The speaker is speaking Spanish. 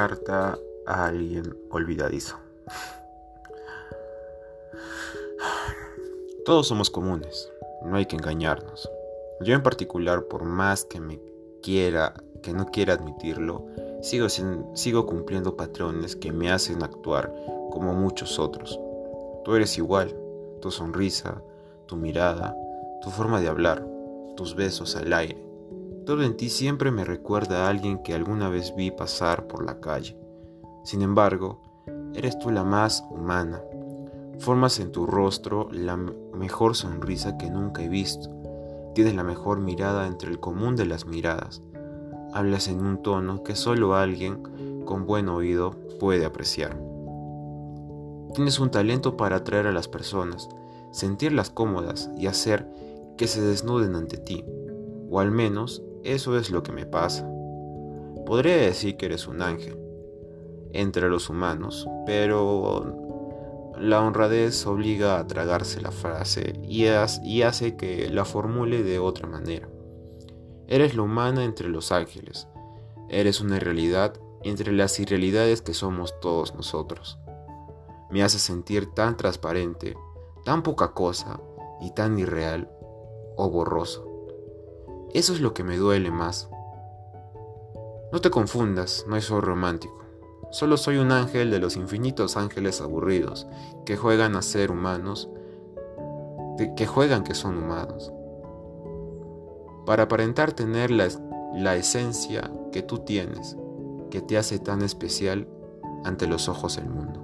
Carta a alguien olvidadizo. Todos somos comunes, no hay que engañarnos. Yo en particular, por más que me quiera, que no quiera admitirlo, sigo, sigo cumpliendo patrones que me hacen actuar como muchos otros. Tú eres igual, tu sonrisa, tu mirada, tu forma de hablar, tus besos al aire. Todo en ti siempre me recuerda a alguien que alguna vez vi pasar por la calle. Sin embargo, eres tú la más humana. Formas en tu rostro la mejor sonrisa que nunca he visto. Tienes la mejor mirada entre el común de las miradas. Hablas en un tono que solo alguien con buen oído puede apreciar. Tienes un talento para atraer a las personas, sentirlas cómodas y hacer que se desnuden ante ti, o al menos eso es lo que me pasa. Podría decir que eres un ángel entre los humanos, pero la honradez obliga a tragarse la frase y, hace que la formule de otra manera. Eres la humana entre los ángeles. Eres una realidad entre las irrealidades que somos todos nosotros. Me hace sentir tan transparente, tan poca cosa y tan irreal o borroso. Eso es lo que me duele más. No te confundas, no soy romántico. Solo soy un ángel de los infinitos ángeles aburridos que juegan a ser humanos, que juegan que son humanos. Para aparentar tener la, la esencia que tú tienes, que te hace tan especial ante los ojos del mundo.